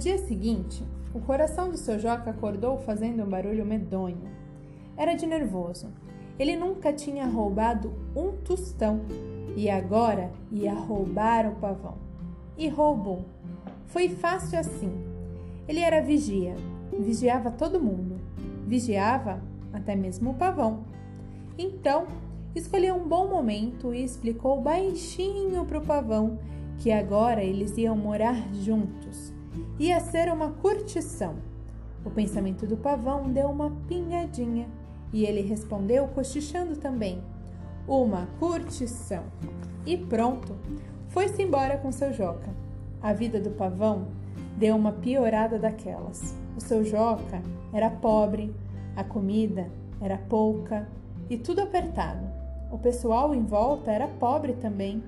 dia seguinte, o coração do seu Joca acordou fazendo um barulho medonho. Era de nervoso. Ele nunca tinha roubado um tostão e agora ia roubar o pavão. E roubou. Foi fácil assim. Ele era vigia, vigiava todo mundo, vigiava até mesmo o pavão. Então, escolheu um bom momento e explicou baixinho para o pavão que agora eles iam morar juntos. Ia ser uma curtição. O pensamento do pavão deu uma pingadinha e ele respondeu cochichando também: Uma curtição. E pronto, foi-se embora com seu Joca. A vida do pavão deu uma piorada daquelas. O seu Joca era pobre, a comida era pouca e tudo apertado. O pessoal em volta era pobre também.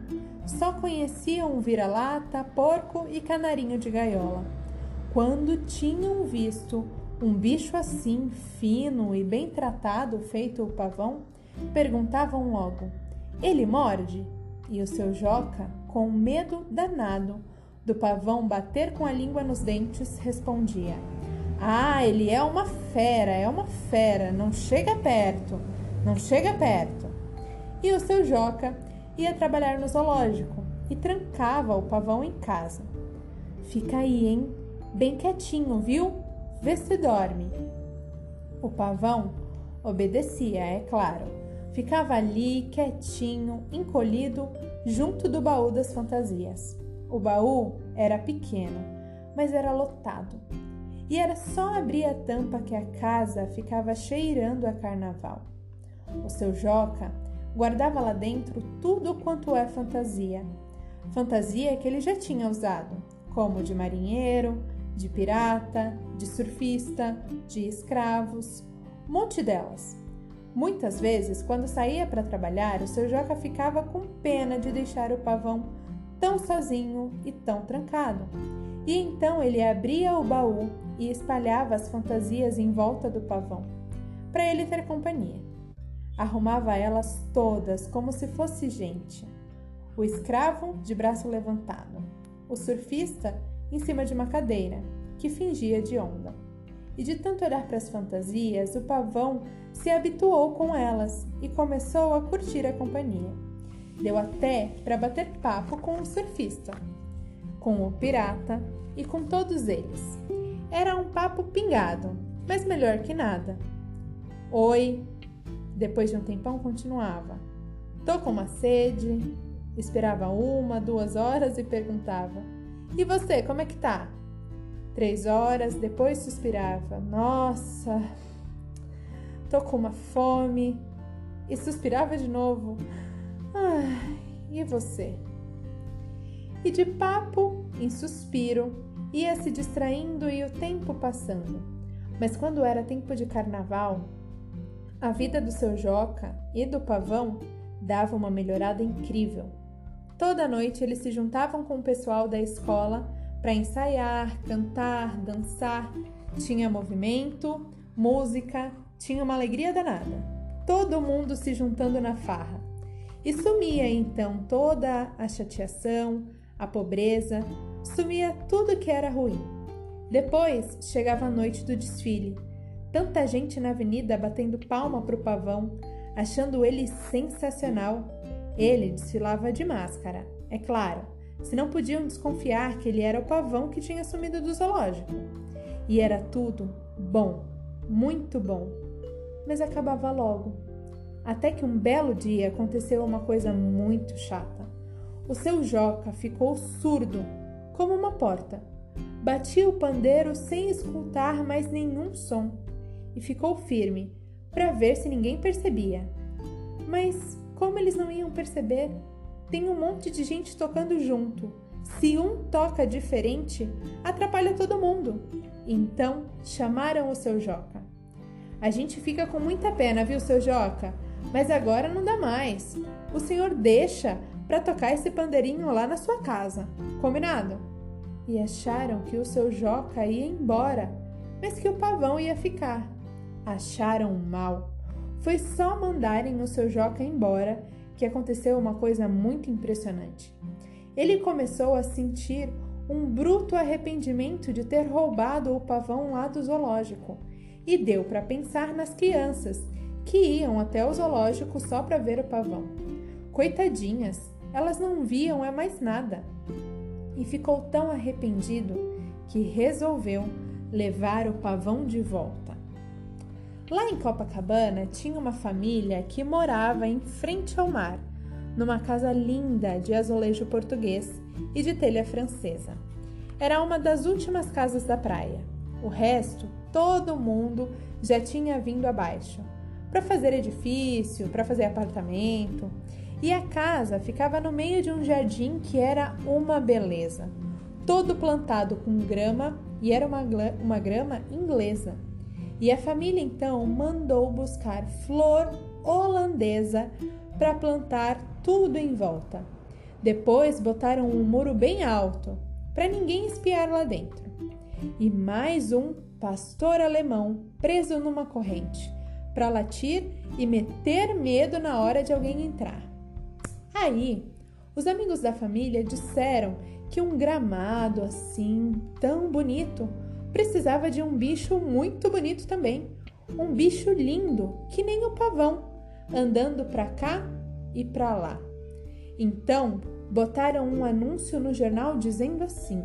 Só conheciam vira-lata, porco e canarinho de gaiola. Quando tinham visto um bicho assim, fino e bem tratado, feito o pavão, perguntavam logo: Ele morde? E o seu Joca, com medo danado do pavão bater com a língua nos dentes, respondia: Ah, ele é uma fera, é uma fera, não chega perto, não chega perto. E o seu Joca ia trabalhar no zoológico e trancava o pavão em casa. Fica aí, hein? Bem quietinho, viu? Vê se dorme. O pavão obedecia, é claro. Ficava ali, quietinho, encolhido, junto do baú das fantasias. O baú era pequeno, mas era lotado. E era só abrir a tampa que a casa ficava cheirando a carnaval. O seu Joca guardava lá dentro tudo quanto é fantasia. Fantasia que ele já tinha usado, como de marinheiro, de pirata, de surfista, de escravos, um monte delas. Muitas vezes, quando saía para trabalhar, o seu Joca ficava com pena de deixar o pavão tão sozinho e tão trancado. E então ele abria o baú e espalhava as fantasias em volta do pavão, para ele ter companhia. Arrumava elas todas como se fosse gente. O escravo de braço levantado, o surfista em cima de uma cadeira, que fingia de onda. E de tanto olhar para as fantasias, o pavão se habituou com elas e começou a curtir a companhia. Deu até para bater papo com o surfista, com o pirata e com todos eles. Era um papo pingado, mas melhor que nada. Oi, depois de um tempão continuava. Tô com uma sede. Esperava uma, duas horas e perguntava: E você, como é que tá? Três horas, depois suspirava: Nossa, tô com uma fome. E suspirava de novo: Ai, e você? E de papo em suspiro, ia se distraindo e o tempo passando. Mas quando era tempo de carnaval, a vida do seu Joca e do pavão dava uma melhorada incrível. Toda noite eles se juntavam com o pessoal da escola para ensaiar, cantar, dançar. Tinha movimento, música, tinha uma alegria danada. Todo mundo se juntando na farra. E sumia então toda a chateação, a pobreza, sumia tudo que era ruim. Depois chegava a noite do desfile. Tanta gente na avenida batendo palma para o pavão, achando ele sensacional. Ele desfilava de máscara, é claro, se não podiam desconfiar que ele era o pavão que tinha sumido do zoológico. E era tudo bom, muito bom. Mas acabava logo. Até que um belo dia aconteceu uma coisa muito chata. O seu Joca ficou surdo, como uma porta. Batia o pandeiro sem escutar mais nenhum som e ficou firme para ver se ninguém percebia. Mas como eles não iam perceber? Tem um monte de gente tocando junto. Se um toca diferente, atrapalha todo mundo. Então chamaram o seu Joca. A gente fica com muita pena, viu, seu Joca? Mas agora não dá mais. O senhor deixa para tocar esse pandeirinho lá na sua casa. Combinado? E acharam que o seu Joca ia embora, mas que o pavão ia ficar. Acharam mal. Foi só mandarem o seu Joca embora que aconteceu uma coisa muito impressionante. Ele começou a sentir um bruto arrependimento de ter roubado o pavão lá do zoológico e deu para pensar nas crianças que iam até o zoológico só para ver o pavão. Coitadinhas, elas não viam é mais nada. E ficou tão arrependido que resolveu levar o pavão de volta. Lá em Copacabana tinha uma família que morava em frente ao mar, numa casa linda de azulejo português e de telha francesa. Era uma das últimas casas da praia. O resto, todo mundo já tinha vindo abaixo para fazer edifício, para fazer apartamento. E a casa ficava no meio de um jardim que era uma beleza, todo plantado com grama e era uma, uma grama inglesa. E a família então mandou buscar flor holandesa para plantar tudo em volta. Depois botaram um muro bem alto para ninguém espiar lá dentro. E mais um pastor alemão preso numa corrente para latir e meter medo na hora de alguém entrar. Aí, os amigos da família disseram que um gramado assim, tão bonito, precisava de um bicho muito bonito também. Um bicho lindo, que nem o pavão, andando para cá e para lá. Então, botaram um anúncio no jornal dizendo assim: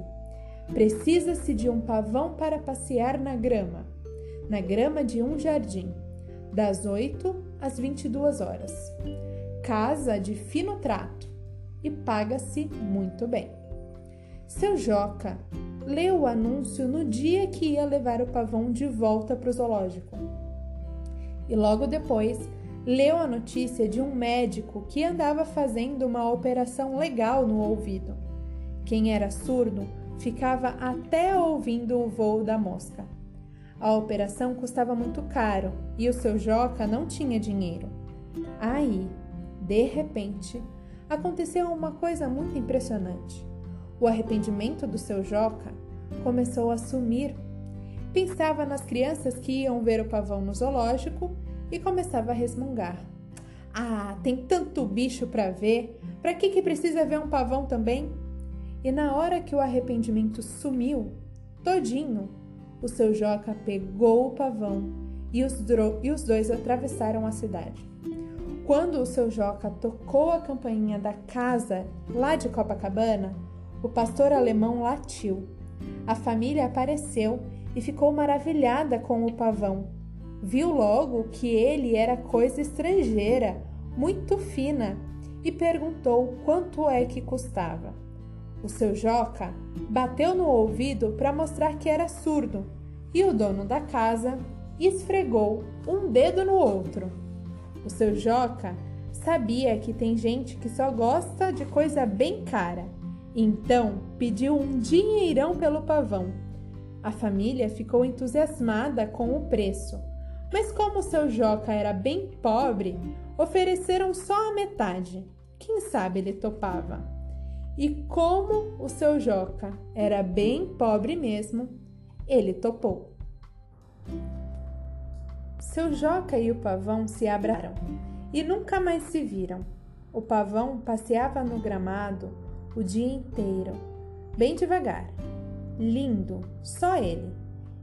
Precisa-se de um pavão para passear na grama, na grama de um jardim das 8 às 22 horas. Casa de fino trato e paga-se muito bem. Seu Joca leu o anúncio no dia que ia levar o pavão de volta para o zoológico. E logo depois leu a notícia de um médico que andava fazendo uma operação legal no ouvido. Quem era surdo ficava até ouvindo o voo da mosca. A operação custava muito caro e o seu Joca não tinha dinheiro. Aí, de repente, aconteceu uma coisa muito impressionante. O arrependimento do seu Joca começou a sumir. Pensava nas crianças que iam ver o pavão no zoológico e começava a resmungar. Ah, tem tanto bicho para ver, para que que precisa ver um pavão também? E na hora que o arrependimento sumiu, todinho, o seu Joca pegou o pavão e os, e os dois atravessaram a cidade. Quando o seu Joca tocou a campainha da casa lá de Copacabana, o pastor alemão latiu. A família apareceu e ficou maravilhada com o pavão. Viu logo que ele era coisa estrangeira, muito fina, e perguntou quanto é que custava. O seu Joca bateu no ouvido para mostrar que era surdo e o dono da casa esfregou um dedo no outro. O seu Joca sabia que tem gente que só gosta de coisa bem cara, então pediu um dinheirão pelo pavão. A família ficou entusiasmada com o preço, mas como seu Joca era bem pobre, ofereceram só a metade. Quem sabe ele topava. E como o seu Joca era bem pobre mesmo, ele topou. Seu Joca e o pavão se abraram e nunca mais se viram. O pavão passeava no gramado o dia inteiro, bem devagar, lindo, só ele,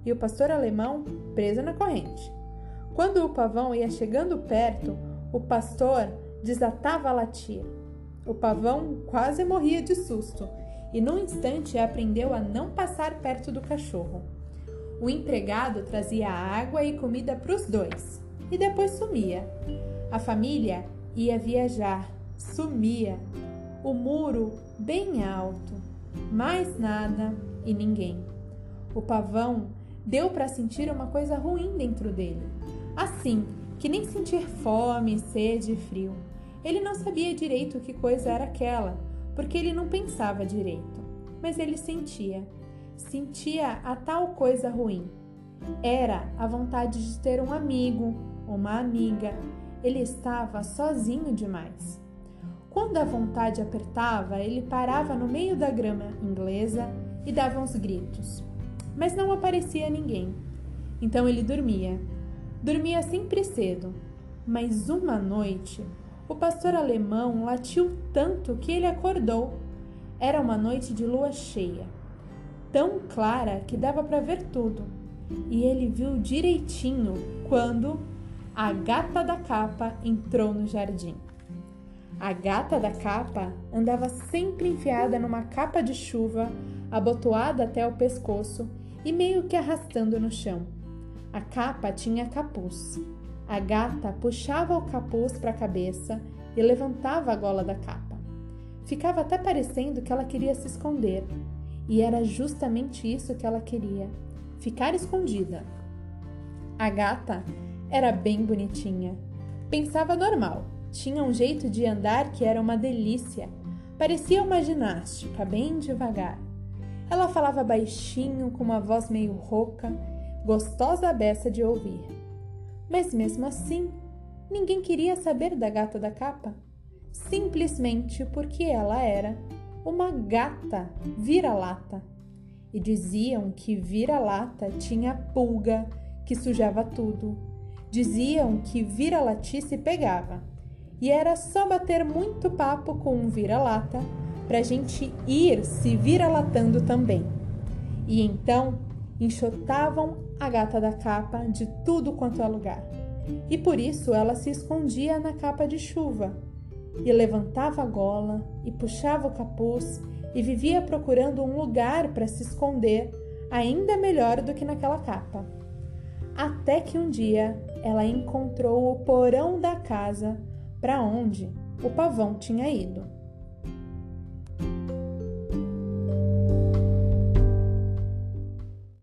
e o pastor alemão preso na corrente. Quando o pavão ia chegando perto, o pastor desatava a latir o pavão quase morria de susto e, num instante, aprendeu a não passar perto do cachorro. O empregado trazia água e comida para os dois e depois sumia. A família ia viajar, sumia. O muro bem alto, mais nada e ninguém. O pavão deu para sentir uma coisa ruim dentro dele, assim que nem sentir fome, sede e frio. Ele não sabia direito que coisa era aquela, porque ele não pensava direito, mas ele sentia. Sentia a tal coisa ruim. Era a vontade de ter um amigo, uma amiga. Ele estava sozinho demais. Quando a vontade apertava, ele parava no meio da grama inglesa e dava uns gritos. Mas não aparecia ninguém. Então ele dormia. Dormia sempre cedo. Mas uma noite o pastor alemão latiu tanto que ele acordou. Era uma noite de lua cheia. tão clara que dava para ver tudo. E ele viu direitinho quando a gata da capa entrou no jardim. A gata da capa andava sempre enfiada numa capa de chuva, abotoada até o pescoço e meio que arrastando no chão. A capa tinha capuz. A gata puxava o capuz para a cabeça e levantava a gola da capa. Ficava até parecendo que ela queria se esconder, e era justamente isso que ela queria: ficar escondida. A gata era bem bonitinha. Pensava normal, tinha um jeito de andar que era uma delícia. Parecia uma ginástica, bem devagar. Ela falava baixinho, com uma voz meio rouca, gostosa beça de ouvir. Mas mesmo assim, ninguém queria saber da gata da capa, simplesmente porque ela era uma gata vira-lata. E diziam que vira-lata tinha pulga, que sujava tudo. Diziam que vira-latice pegava. E era só bater muito papo com um vira-lata para a gente ir se vira-latando também. E então enxotavam a gata da capa de tudo quanto é lugar. E por isso ela se escondia na capa de chuva e levantava a gola e puxava o capuz e vivia procurando um lugar para se esconder ainda melhor do que naquela capa. Até que um dia ela encontrou o porão da casa para onde o pavão tinha ido.